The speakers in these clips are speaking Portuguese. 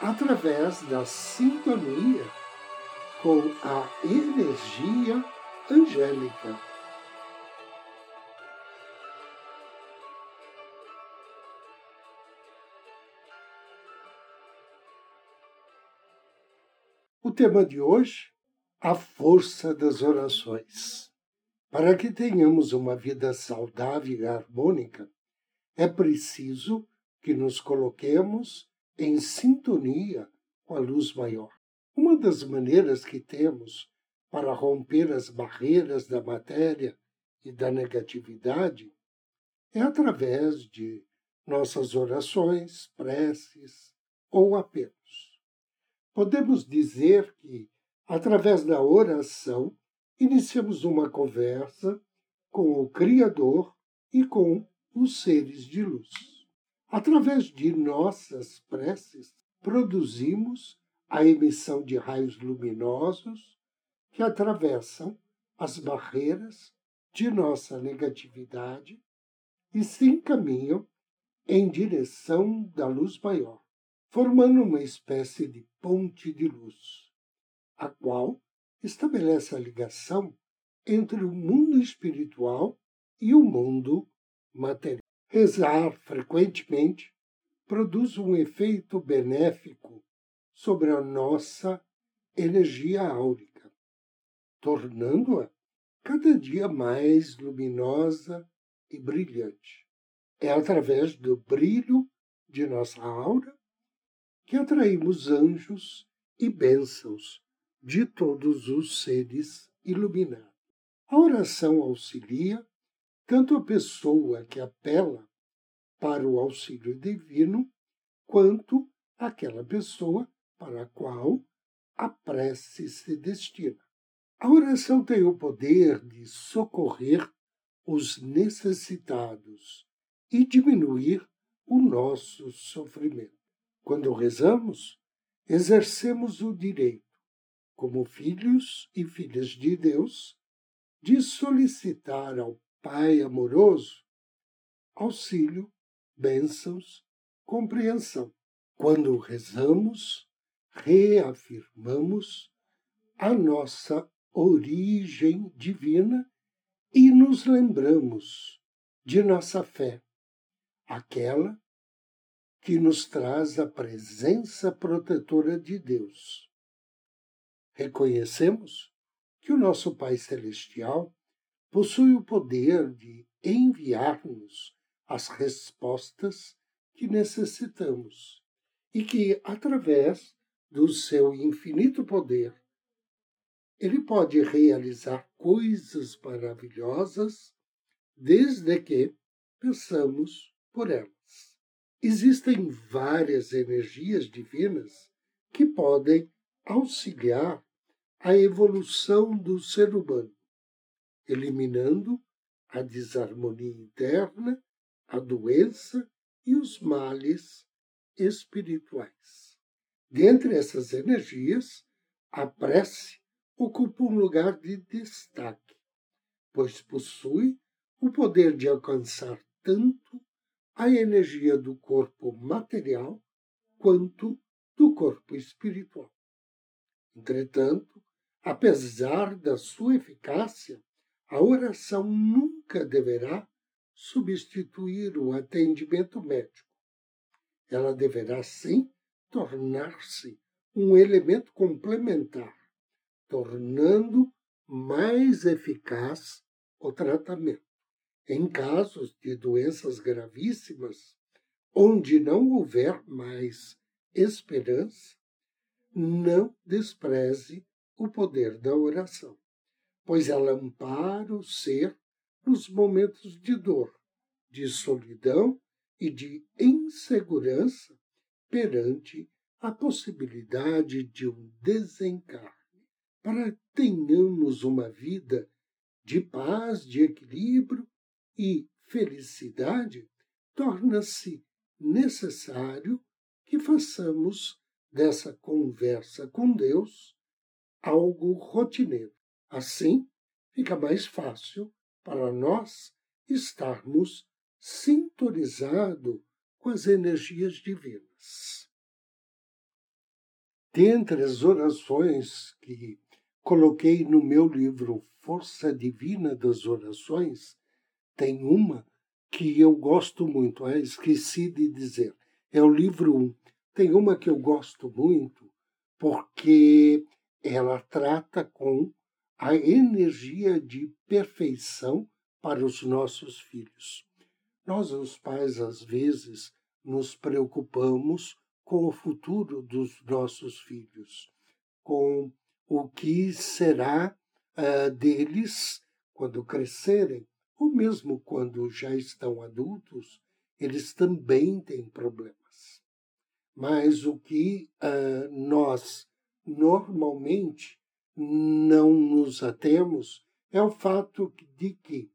através da sintonia com a energia angélica. O tema de hoje, a força das orações. Para que tenhamos uma vida saudável e harmônica, é preciso que nos coloquemos em sintonia com a luz maior. Uma das maneiras que temos para romper as barreiras da matéria e da negatividade é através de nossas orações, preces ou apelos. Podemos dizer que, através da oração, iniciamos uma conversa com o Criador e com os seres de luz. Através de nossas preces, produzimos a emissão de raios luminosos que atravessam as barreiras de nossa negatividade e se encaminham em direção da luz maior, formando uma espécie de ponte de luz, a qual estabelece a ligação entre o mundo espiritual e o mundo material. Rezar frequentemente produz um efeito benéfico sobre a nossa energia áurica, tornando-a cada dia mais luminosa e brilhante. É através do brilho de nossa aura que atraímos anjos e bênçãos de todos os seres iluminados. A oração auxilia tanto a pessoa que apela para o auxílio divino, quanto aquela pessoa para a qual a prece se destina. A oração tem o poder de socorrer os necessitados e diminuir o nosso sofrimento. Quando rezamos, exercemos o direito, como filhos e filhas de Deus, de solicitar ao Pai amoroso, auxílio, bênçãos, compreensão. Quando rezamos, reafirmamos a nossa origem divina e nos lembramos de nossa fé, aquela que nos traz a presença protetora de Deus. Reconhecemos que o nosso Pai Celestial possui o poder de enviar-nos as respostas que necessitamos e que, através do seu infinito poder, ele pode realizar coisas maravilhosas desde que peçamos por elas. Existem várias energias divinas que podem auxiliar a evolução do ser humano eliminando a desarmonia interna, a doença e os males espirituais. Dentre essas energias, a prece ocupa um lugar de destaque, pois possui o poder de alcançar tanto a energia do corpo material quanto do corpo espiritual. Entretanto, apesar da sua eficácia, a oração nunca deverá substituir o atendimento médico. Ela deverá, sim, tornar-se um elemento complementar, tornando mais eficaz o tratamento. Em casos de doenças gravíssimas, onde não houver mais esperança, não despreze o poder da oração pois ela ampara o ser nos momentos de dor, de solidão e de insegurança perante a possibilidade de um desencarne, para que tenhamos uma vida de paz, de equilíbrio e felicidade, torna-se necessário que façamos dessa conversa com Deus algo rotineiro. Assim, fica mais fácil para nós estarmos sintonizados com as energias divinas. Dentre as orações que coloquei no meu livro Força Divina das Orações, tem uma que eu gosto muito, é, esqueci de dizer. É o livro 1. Tem uma que eu gosto muito porque ela trata com a energia de perfeição para os nossos filhos. Nós, os pais, às vezes, nos preocupamos com o futuro dos nossos filhos, com o que será uh, deles quando crescerem, ou mesmo quando já estão adultos, eles também têm problemas. Mas o que uh, nós normalmente não nos atemos é o fato de que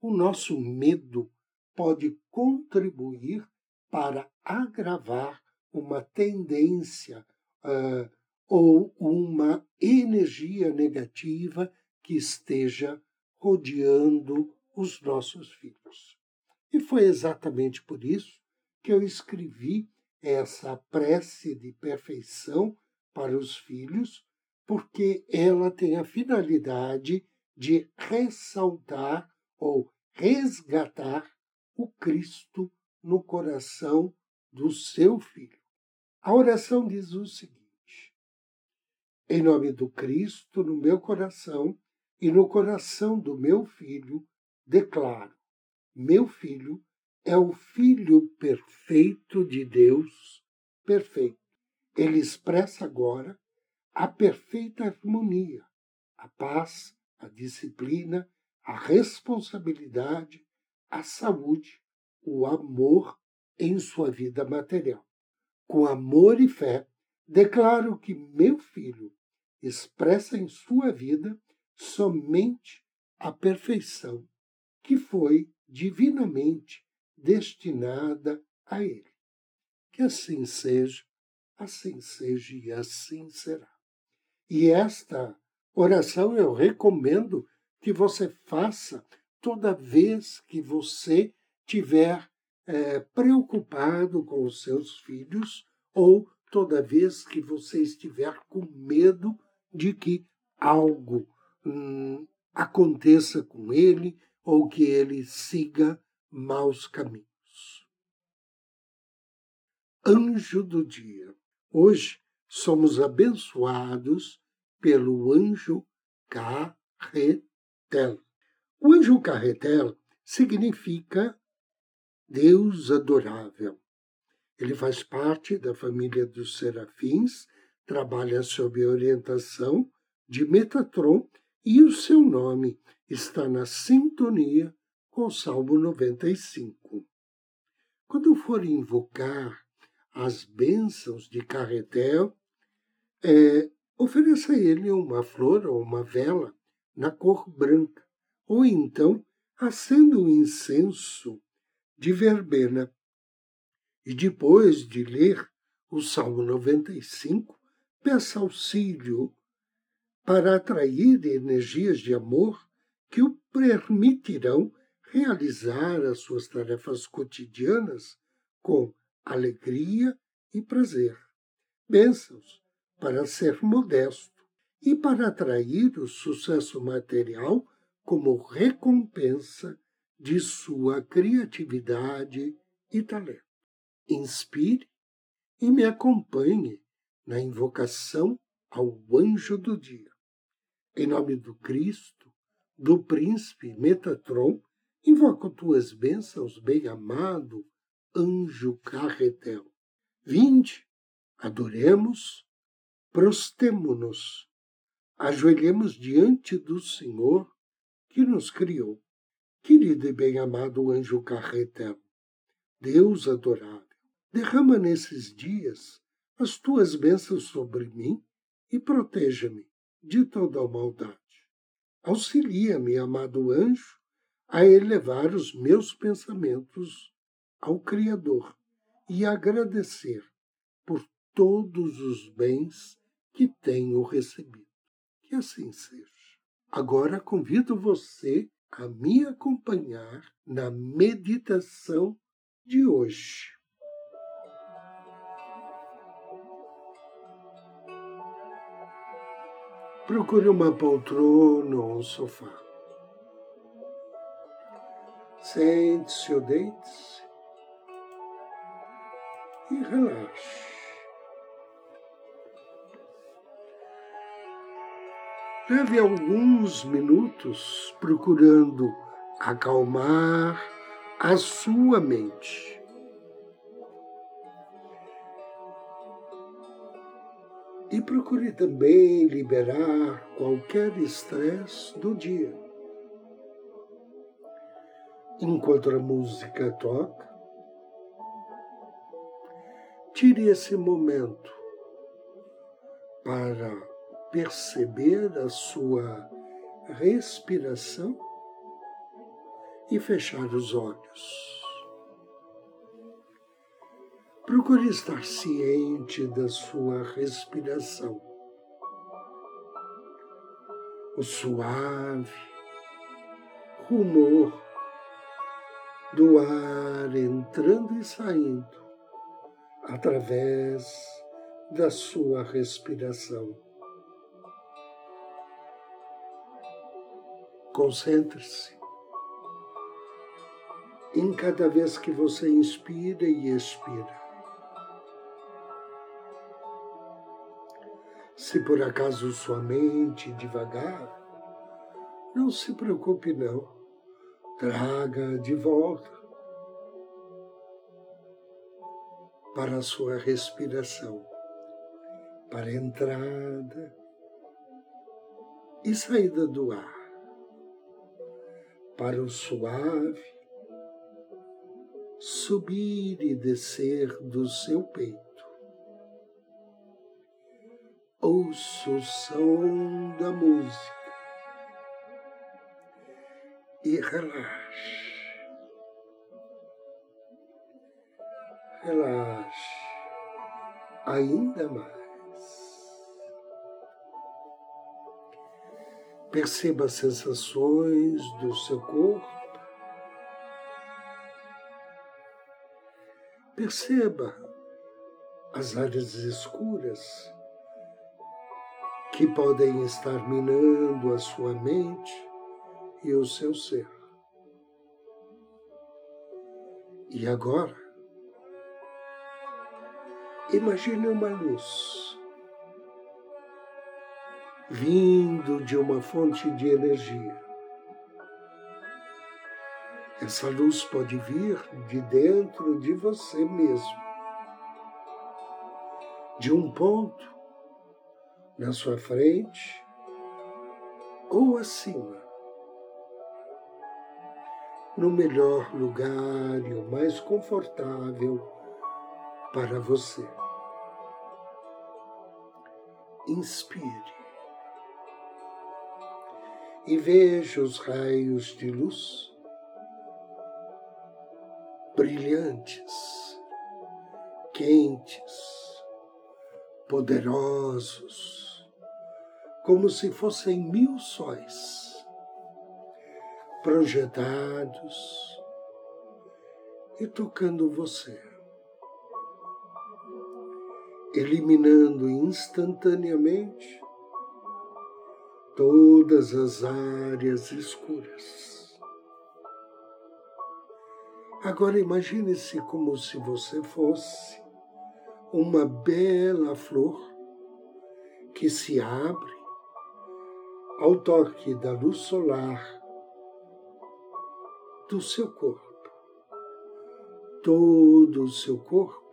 o nosso medo pode contribuir para agravar uma tendência uh, ou uma energia negativa que esteja rodeando os nossos filhos. E foi exatamente por isso que eu escrevi essa prece de perfeição para os filhos, porque ela tem a finalidade de ressaltar ou resgatar o Cristo no coração do seu filho. A oração diz o seguinte: Em nome do Cristo, no meu coração e no coração do meu filho, declaro: meu filho é o filho perfeito de Deus, perfeito. Ele expressa agora a perfeita harmonia, a paz, a disciplina, a responsabilidade, a saúde, o amor em sua vida material. Com amor e fé, declaro que meu filho expressa em sua vida somente a perfeição que foi divinamente destinada a ele. Que assim seja, assim seja e assim será. E esta oração eu recomendo que você faça toda vez que você tiver é, preocupado com os seus filhos ou toda vez que você estiver com medo de que algo hum, aconteça com ele ou que ele siga maus caminhos. Anjo do dia. Hoje somos abençoados pelo anjo Carretel. O anjo Carretel significa Deus adorável. Ele faz parte da família dos serafins, trabalha sob a orientação de Metatron e o seu nome está na sintonia com o Salmo 95. Quando for invocar as bênçãos de Carretel, é, ofereça a ele uma flor ou uma vela na cor branca, ou então acenda um incenso de verbena. E depois de ler o Salmo 95, peça auxílio para atrair energias de amor que o permitirão realizar as suas tarefas cotidianas com alegria e prazer. Bênçãos para ser modesto e para atrair o sucesso material como recompensa de sua criatividade e talento. Inspire e me acompanhe na invocação ao anjo do dia. Em nome do Cristo, do príncipe Metatron, invoco tuas bênçãos, bem-amado anjo carretel. Vinde, adoremos, prostemo-nos, ajoelhemos diante do Senhor que nos criou. Querido e bem-amado anjo carretel, Deus adorável, derrama nesses dias as tuas bênçãos sobre mim e proteja-me de toda a maldade. Auxilia-me, amado anjo, a elevar os meus pensamentos ao Criador e agradecer por todos os bens que tenho recebido. Que assim seja. Agora convido você a me acompanhar na meditação de hoje. Procure uma poltrona ou um sofá. Sente-se ou deite-se e relaxe. Leve alguns minutos procurando acalmar a sua mente. E procure também liberar qualquer estresse do dia. Enquanto a música toca, tire esse momento para perceber a sua respiração e fechar os olhos. Procure estar ciente da sua respiração. O suave rumor do ar entrando e saindo através da sua respiração. Concentre-se em cada vez que você inspira e expira. Se por acaso sua mente devagar, não se preocupe não. Traga de volta para a sua respiração, para a entrada e saída do ar para o suave subir e descer do seu peito. Ouça o som da música e relaxe. Relaxe ainda mais. Perceba as sensações do seu corpo. Perceba as áreas escuras que podem estar minando a sua mente e o seu ser. E agora, imagine uma luz vindo de uma fonte de energia. Essa luz pode vir de dentro de você mesmo, de um ponto na sua frente ou acima, no melhor lugar e o mais confortável para você. Inspire e vejo os raios de luz brilhantes, quentes, poderosos, como se fossem mil sóis projetados e tocando você, eliminando instantaneamente todas as áreas escuras. Agora imagine-se como se você fosse uma bela flor que se abre ao toque da luz solar do seu corpo. Todo o seu corpo,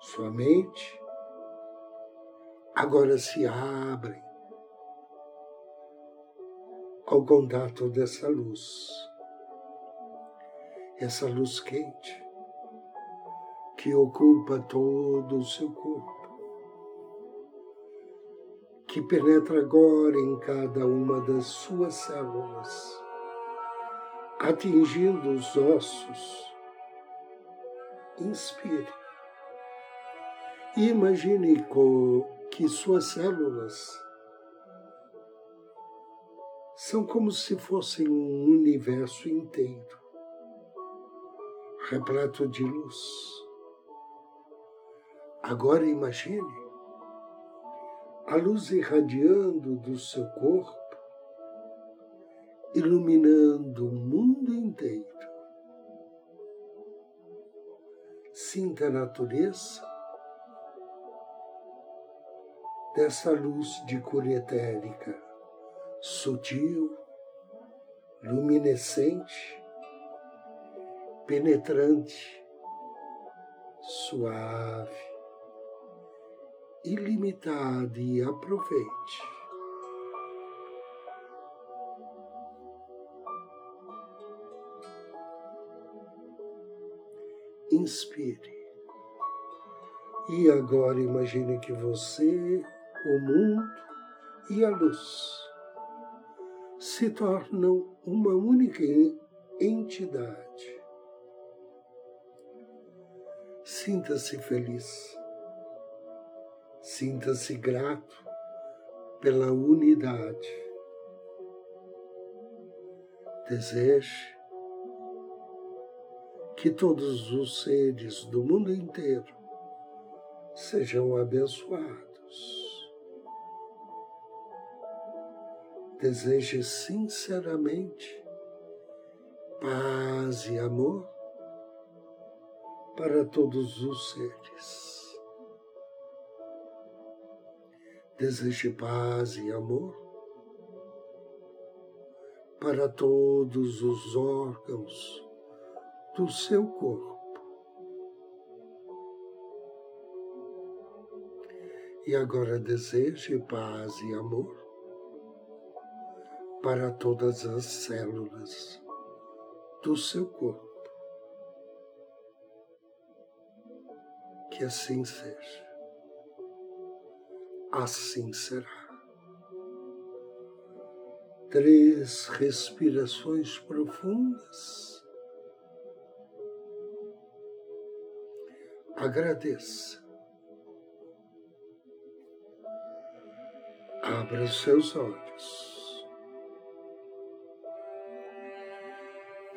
sua mente, agora se abrem ao contato dessa luz. Essa luz quente que ocupa todo o seu corpo, que penetra agora em cada uma das suas células, atingindo os ossos. Inspire. Imagine que suas células são como se fossem um universo inteiro, repleto de luz. Agora imagine a luz irradiando do seu corpo, iluminando o mundo inteiro. Sinta a natureza dessa luz de cor etérica sutil, luminescente, penetrante, suave, ilimitada e aproveite. Inspire. E agora imagine que você, o mundo e a luz se tornam uma única entidade. Sinta-se feliz, sinta-se grato pela unidade. Deseje que todos os seres do mundo inteiro sejam abençoados. Deseje sinceramente paz e amor para todos os seres. Deseje paz e amor para todos os órgãos do seu corpo. E agora deseje paz e amor para todas as células do seu corpo. Que assim seja. Assim será. Três respirações profundas. Agradeça. Abra os seus olhos.